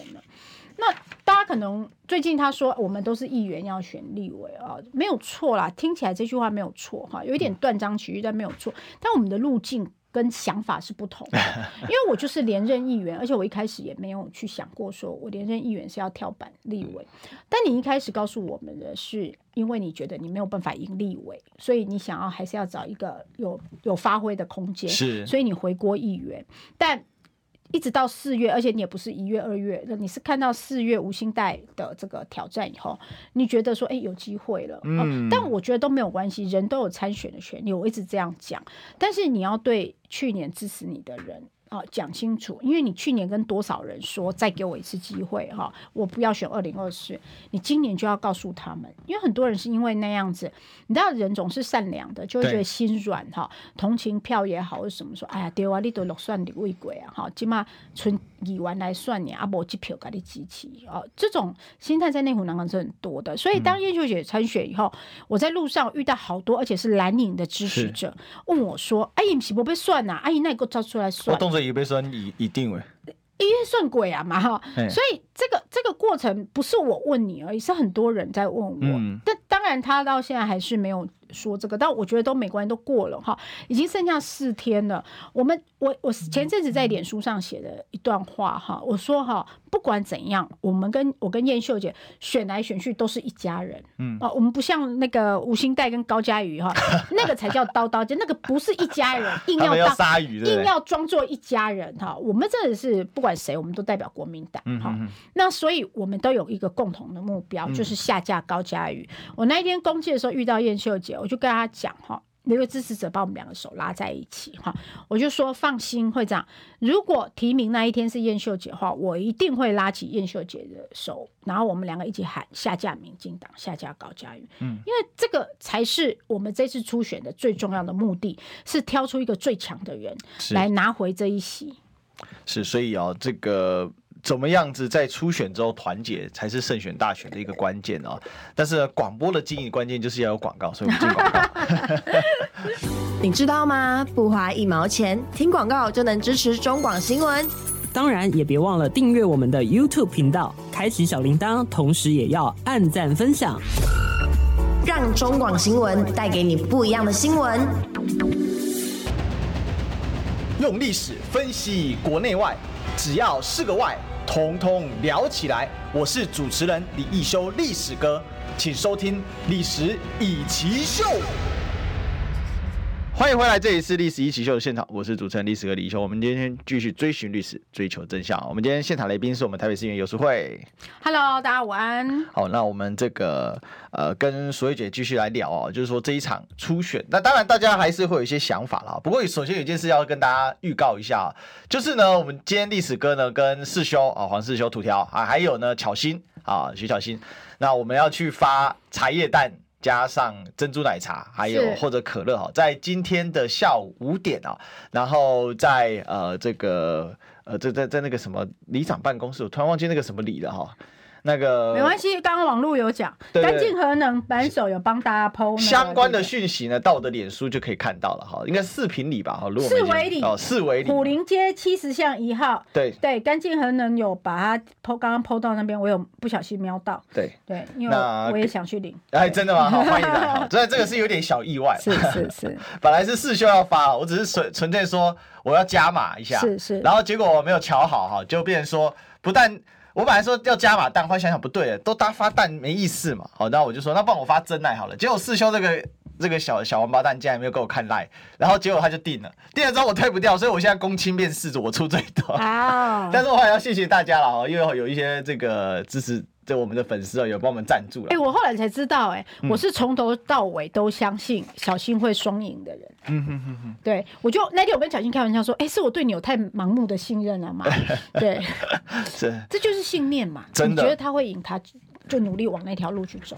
B: 那大家可能最近他说我们都是议员要选立委啊，没有错啦，听起来这句话没有错哈，有一点断章取义，但没有错。但我们的路径跟想法是不同的，因为我就是连任议员，而且我一开始也没有去想过说我连任议员是要跳板立委。但你一开始告诉我们的是，因为你觉得你没有办法赢立委，所以你想要还是要找一个有有发挥的空间，是，所以你回国议员，但。一直到四月，而且你也不是一月、二月，你是看到四月无薪贷的这个挑战以后，你觉得说，哎，有机会了。嗯、哦，但我觉得都没有关系，人都有参选的权利，我一直这样讲。但是你要对去年支持你的人。啊，讲清楚，因为你去年跟多少人说再给我一次机会哈，我不要选二零二四，你今年就要告诉他们，因为很多人是因为那样子，你知道人总是善良的，就会觉得心软哈，同情票也好，或什么说，哎呀，对啊，你都落算你未鬼啊，哈，起码存议员来算你，啊，无机票给你支持哦，这种心态在内湖南港是很多的，所以当叶秀姐参选以后，我在路上遇到好多，而且是蓝营的支持者问我说，阿姨是不被算呐？阿姨那你给我找出来算。
A: 以为说你一定会，
B: 因为算鬼啊嘛哈，所以这个这个过程不是我问你而已，是很多人在问我。嗯、但当然他到现在还是没有。说这个，但我觉得都没关系，都过了哈，已经剩下四天了。我们我我前阵子在脸书上写的一段话哈，我说哈，不管怎样，我们跟我跟燕秀姐选来选去都是一家人，嗯啊，我们不像那个吴兴岱跟高嘉瑜哈，那个才叫刀刀尖，那个不是一家人，硬要当鲨鱼，硬要装作一家人哈。我们真的是不管谁，我们都代表国民党哈。那所以我们都有一个共同的目标，就是下架高嘉瑜。我那一天公祭的时候遇到燕秀姐。我就跟他讲哈，那个支持者把我们两个手拉在一起哈，我就说放心，会长，如果提名那一天是燕秀姐的话，我一定会拉起燕秀姐的手，然后我们两个一起喊下架民进党，下架高嘉瑜。嗯，因为这个才是我们这次初选的最重要的目的，是挑出一个最强的人来拿回这一席。
A: 是，所以啊，这个。怎么样子在初选之后团结才是胜选大选的一个关键哦。但是广播的经营关键就是要有广告，所以我们进广告。
D: 你知道吗？不花一毛钱，听广告就能支持中广新闻。
C: 当然也别忘了订阅我们的 YouTube 频道，开启小铃铛，同时也要按赞分享，
D: 让中广新闻带给你不一样的新闻。
A: 用历史分析国内外，只要是个“外”。通通聊起来！我是主持人李易修，历史哥，请收听《历史以奇秀》。欢迎回来，这里是《历史一起 SHOW》的现场，我是主持人历史哥李易修。我们今天继续追寻历史，追求真相。我们今天现场来宾是我们台北市议员游淑慧。
B: Hello，大家午安。
A: 好，那我们这个呃，跟淑慧姐继续来聊哦，就是说这一场初选，那当然大家还是会有一些想法啦。不过首先有一件事要跟大家预告一下，就是呢，我们今天历史哥呢跟四修啊，黄世修土条啊，还有呢巧心啊，徐巧心，那我们要去发茶叶蛋。加上珍珠奶茶，还有或者可乐哈，在今天的下午五点啊，然后在呃这个呃在在在那个什么里长办公室，我突然忘记那个什么里了哈。那个
B: 没关系，刚刚网络有讲，干净核能扳手有帮大家 PO
A: 相关的讯息呢，到我的脸书就可以看到了哈，应该四坪里吧哈，
B: 四维里
A: 哦，四维里，
B: 虎林街七十巷一号，
A: 对。对，
B: 干净核能有把它 PO，刚刚 PO 到那边，我有不小心瞄到，
A: 对。
B: 对，因为我也想去领，
A: 哎，真的吗？好，欢迎来，好，这这个是有点小意外，
B: 是是是，
A: 本来是四修要发，我只是纯纯粹说我要加码一下，
B: 是是，
A: 然后结果我没有瞧好哈，就变成说不但。我本来说要加码蛋，后来想想不对，都搭发蛋没意思嘛。好，然后我就说，那不然我发真爱好了。结果四修这个这个小小王八蛋竟然没有给我看赖，然后结果他就定了，定了之后我退不掉，所以我现在公亲变四主，我出最多。啊！但是我还要谢谢大家了哦，因为有一些这个支持。这我们的粉丝啊，有帮我们赞助了。
B: 哎，我后来才知道，哎，我是从头到尾都相信小新会双赢的人。嗯哼哼哼。对，我就那天我跟小新开玩笑说，哎，是我对你有太盲目的信任了吗？对，
A: 是，
B: 这就是信念嘛。真的，你觉得他会赢，他就努力往那条路去走。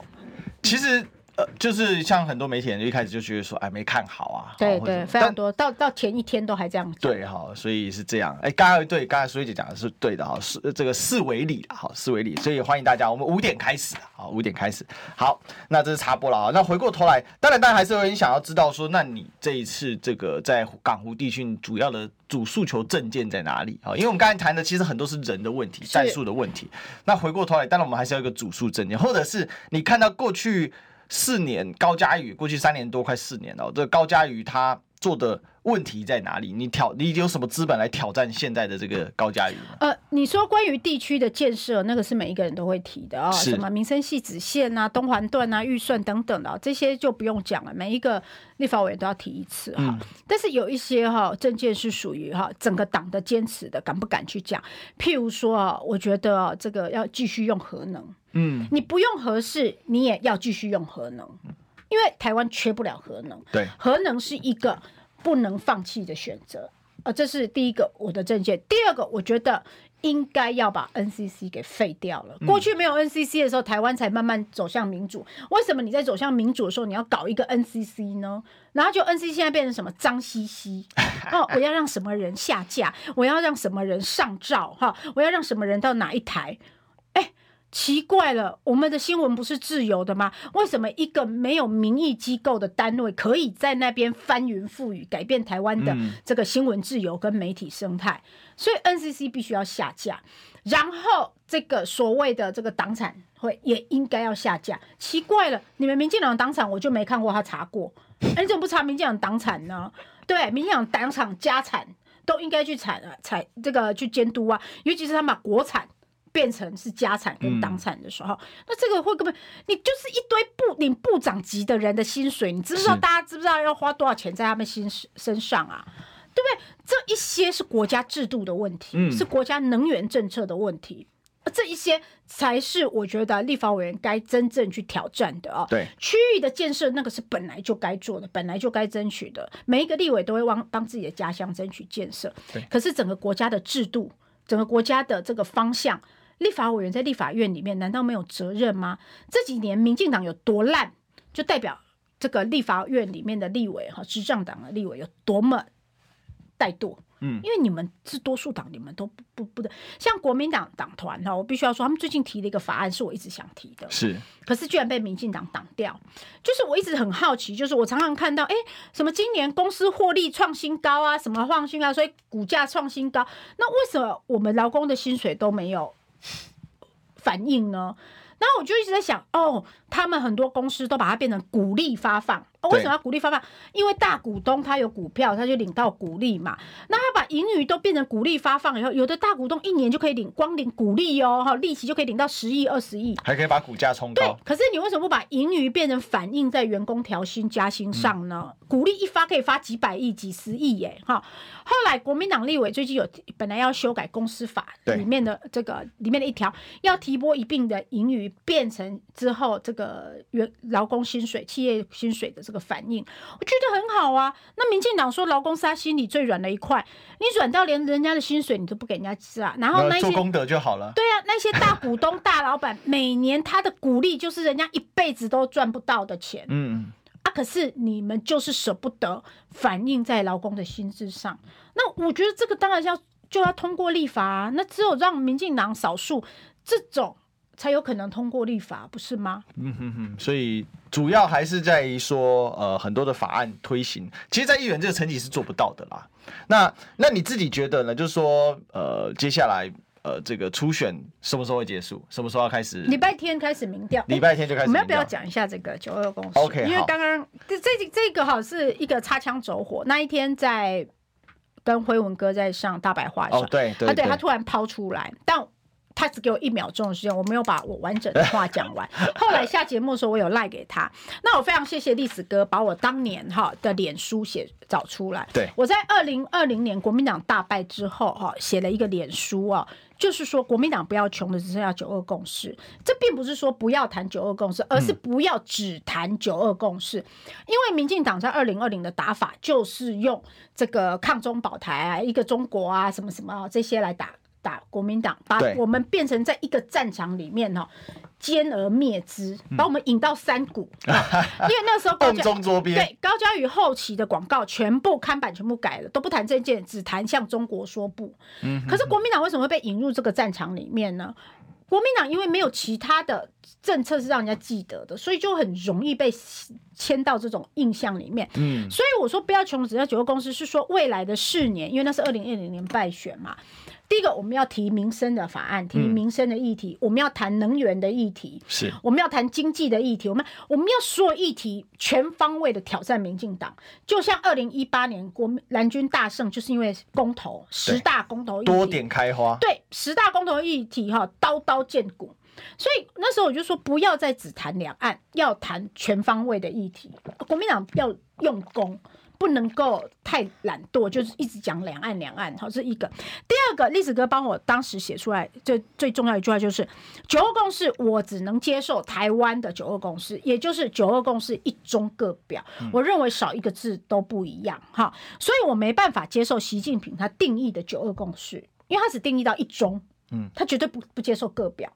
A: 其实。呃，就是像很多媒体人一开始就觉得说，哎，没看好啊。
B: 对对，非常多，到到前一天都还这样。
A: 对哈，所以是这样。哎，刚刚对，刚才苏姐讲的是对的哈，是这个四维里好，四维里，所以欢迎大家，我们五点开始好，五点开始。好，那这是插播了啊。那回过头来，当然，大家还是有人想要知道说，那你这一次这个在港湖地区主要的主诉求证件在哪里啊？因为我们刚才谈的其实很多是人的问题、战术的问题。那回过头来，当然我们还是要一个主诉证件，或者是你看到过去。四年高嘉瑜，过去三年多快四年了，这个高嘉瑜他做的问题在哪里？你挑你有什么资本来挑战现在的这个高嘉瑜？
B: 呃，你说关于地区的建设，那个是每一个人都会提的啊、哦，什么民生系子线啊、东环段啊、预算等等的、哦，这些就不用讲了，每一个立法委员都要提一次哈、嗯。但是有一些哈、哦、政见是属于哈整个党的坚持的，敢不敢去讲？譬如说啊，我觉得这个要继续用核能。嗯，你不用核四，你也要继续用核能，因为台湾缺不了核能。
A: 对，
B: 核能是一个不能放弃的选择。呃，这是第一个我的政见。第二个，我觉得应该要把 NCC 给废掉了。过去没有 NCC 的时候，台湾才慢慢走向民主。为什么你在走向民主的时候，你要搞一个 NCC 呢？然后就 NCC 现在变成什么脏兮兮？哦，我要让什么人下架？我要让什么人上照？哈，我要让什么人到哪一台？哎。奇怪了，我们的新闻不是自由的吗？为什么一个没有民意机构的单位可以在那边翻云覆雨，改变台湾的这个新闻自由跟媒体生态？所以 NCC 必须要下架，然后这个所谓的这个党产会也应该要下架。奇怪了，你们民进党的党产我就没看过他查过，哎，你怎么不查民进党党产呢？对，民进党党产家产都应该去产啊，采这个去监督啊，尤其是他们把国产。变成是家产跟党产的时候，嗯，那这个会根本你就是一堆部领部长级的人的薪水，你知不知道？大家知不知道要花多少钱在他们身身上啊？对不对？这一些是国家制度的问题，嗯，是国家能源政策的问题，这一些才是我觉得立法委员该真正去挑战的啊。
A: 对，
B: 区域的建设那个是本来就该做的，本来就该争取的，每一个立委都会帮帮自己的家乡争取建设。
A: 对，
B: 可是整个国家的制度，整个国家的这个方向。立法委员在立法院里面难道没有责任吗？这几年民进党有多烂，就代表这个立法院里面的立委哈，执政党的立委有多么怠惰。嗯，因为你们是多数党，你们都不不不的。像国民党党团哈，我必须要说，他们最近提的一个法案，是我一直想提的，
A: 是，
B: 可是居然被民进党挡掉。就是我一直很好奇，就是我常常看到，哎，什么今年公司获利创新高啊，什么创新啊，所以股价创新高。那为什么我们劳工的薪水都没有？反应呢？然后我就一直在想，哦，他们很多公司都把它变成股利发放。哦，为什么要股利发放？因为大股东他有股票，他就领到股利嘛。那他把盈余都变成股利发放以后，有的大股东一年就可以领光领股利哦，哈，利息就可以领到十亿、二十亿，
A: 还可以把股价冲高。
B: 对，可是你为什么不把盈余变成反映在员工调薪加薪上呢？嗯、股利一发可以发几百亿、几十亿耶，哈。后来国民党立委最近有本来要修改公司法里面的这个里面的一条，要提拨一并的盈余变成之后这个员劳工薪水、企业薪水的。这个反应，我觉得很好啊。那民进党说劳工是他心里最软的一块，你软到连人家的薪水你都不给人家吃啊？然后那些
A: 做功德就好了。
B: 对啊，那些大股东、大老板每年他的股利就是人家一辈子都赚不到的钱。嗯啊，可是你们就是舍不得反映在劳工的薪资上。那我觉得这个当然要就要通过立法啊。那只有让民进党少数这种才有可能通过立法，不是吗？
A: 嗯哼哼，所以主要还是在于说，呃，很多的法案推行，其实，在议员这个层级是做不到的啦。那那你自己觉得呢？就是说，呃，接下来，呃，这个初选什么时候会结束？什么时候要开始？
B: 礼拜天开始民调，
A: 礼拜天就开始。我
B: 们要不要讲一下这个九二共识
A: ？OK，
B: 因为刚刚这这这个哈是一个擦枪走火，那一天在跟辉文哥在上大白话的时候，
A: 哦，对对，
B: 他对他突然抛出来，但。他只给我一秒钟的时间，我没有把我完整的话讲完。后来下节目的时候，我有赖给他。那我非常谢谢历史哥把我当年哈的脸书写找出来。
A: 对，
B: 我在二零二零年国民党大败之后哈，写了一个脸书啊，就是说国民党不要穷的，只剩下九二共识。这并不是说不要谈九二共识，而是不要只谈九二共识。因为民进党在二零二零的打法就是用这个抗中保台啊，一个中国啊，什么什么这些来打。打国民党，把我们变成在一个战场里面哈，歼而灭之，把我们引到山谷。嗯、因为那时候高嘉对高嘉宇后期的广告全部看板全部改了，都不谈政见，只谈向中国说不。嗯、可是国民党为什么会被引入这个战场里面呢？国民党因为没有其他的政策是让人家记得的，所以就很容易被牵到这种印象里面。嗯，所以我说不要穷，只要九个公司是说未来的四年，因为那是二零二零年败选嘛。第一个，我们要提民生的法案，提民生的议题，嗯、我们要谈能源的议题，
A: 是
B: 我们要谈经济的议题，我们我们要所有议题全方位的挑战民进党。就像二零一八年国民蓝军大胜，就是因为公投十大公投议题
A: 多点开花，
B: 对十大公投议题哈，刀刀见骨。所以那时候我就说，不要再只谈两岸，要谈全方位的议题。国民党要用功。不能够太懒惰，就是一直讲两岸两岸，好，这是一个。第二个，历史哥帮我当时写出来最最重要一句话就是九二共识，我只能接受台湾的九二共识，也就是九二共识一中各表。我认为少一个字都不一样，哈，所以我没办法接受习近平他定义的九二共识，因为他只定义到一中。嗯，他绝对不不接受各表。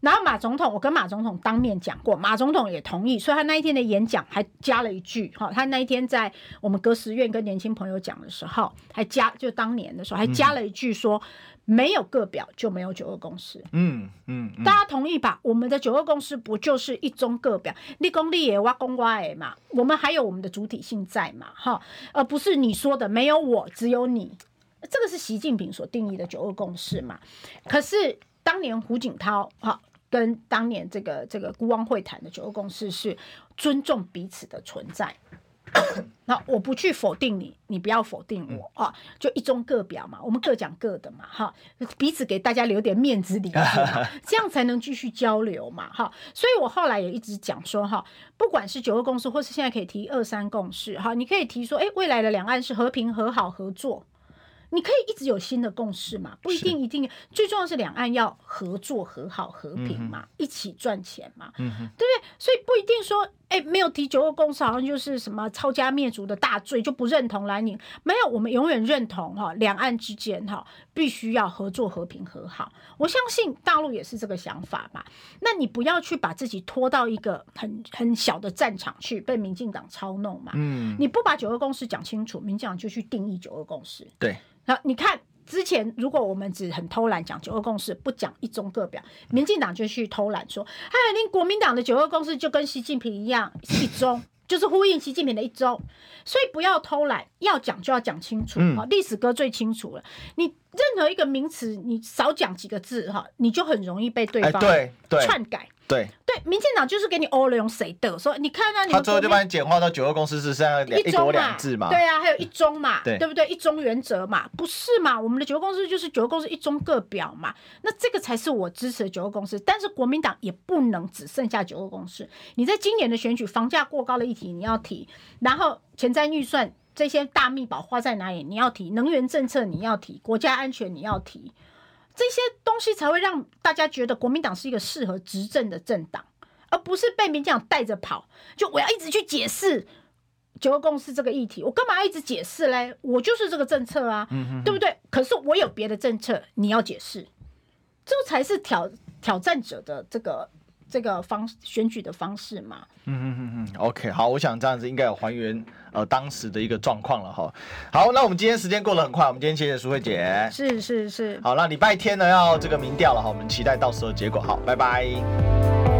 B: 然后马总统，我跟马总统当面讲过，马总统也同意，所以他那一天的演讲还加了一句，哈，他那一天在我们歌时院跟年轻朋友讲的时候，还加就当年的时候还加了一句说，没有各表就没有九二共识。嗯嗯，大家同意吧？我们的九二共识不就是一中各表，立功立也挖公挖也嘛，我们还有我们的主体性在嘛，哈，而不是你说的没有我只有你。这个是习近平所定义的九二共识嘛？可是当年胡锦涛哈跟当年这个这个辜汪会谈的九二共识是尊重彼此的存在。那我不去否定你，你不要否定我啊，就一中各表嘛，我们各讲各的嘛，哈，彼此给大家留点面子礼节，这样才能继续交流嘛，哈。所以我后来也一直讲说哈，不管是九二共识，或是现在可以提二三共识，哈，你可以提说，哎，未来的两岸是和平、和好、合作。你可以一直有新的共识嘛？不一定一定，最重要是两岸要合作、和好、和平嘛，嗯、一起赚钱嘛，嗯、对不对？所以不一定说，哎，没有提九二共识，好像就是什么抄家灭族的大罪，就不认同蓝营。没有，我们永远认同哈，两岸之间哈必须要合作、和平、和好。我相信大陆也是这个想法嘛。那你不要去把自己拖到一个很很小的战场去，被民进党操弄嘛。嗯，你不把九二共识讲清楚，民进党就去定义九二共识。
A: 对。
B: 那你看，之前如果我们只很偷懒讲九二共识，不讲一中各表，民进党就去偷懒说，哎，你国民党的九二共识就跟习近平一样一中，就是呼应习近平的一中，所以不要偷懒，要讲就要讲清楚。好，历史哥最清楚了，你任何一个名词，你少讲几个字哈，你就很容易被对方对篡改。
A: 对
B: 对，民进党就是给你欧了用谁的，说你看看，你
A: 他最后就把你简化到九二共识是剩下一国两制嘛？
B: 对啊，还有一中嘛，对对不对？一中原则嘛，不是嘛？我们的九二共识就是九二共识一中各表嘛，那这个才是我支持的九二共识。但是国民党也不能只剩下九二共识，你在今年的选举房价过高的议题你要提，然后前瞻预算这些大秘宝花在哪里你要提，能源政策你要提，国家安全你要提。这些东西才会让大家觉得国民党是一个适合执政的政党，而不是被民进党带着跑。就我要一直去解释九二共识这个议题，我干嘛要一直解释嘞？我就是这个政策啊，嗯、哼哼对不对？可是我有别的政策，你要解释，这才是挑挑战者的这个这个方选举的方式嘛。
A: 嗯嗯嗯嗯，OK，好，我想这样子应该有还原呃当时的一个状况了哈。好，那我们今天时间过得很快，我们今天谢谢淑慧姐。
B: 是是是。
A: 好，那礼拜天呢要这个民调了哈，我们期待到时候结果。好，拜拜。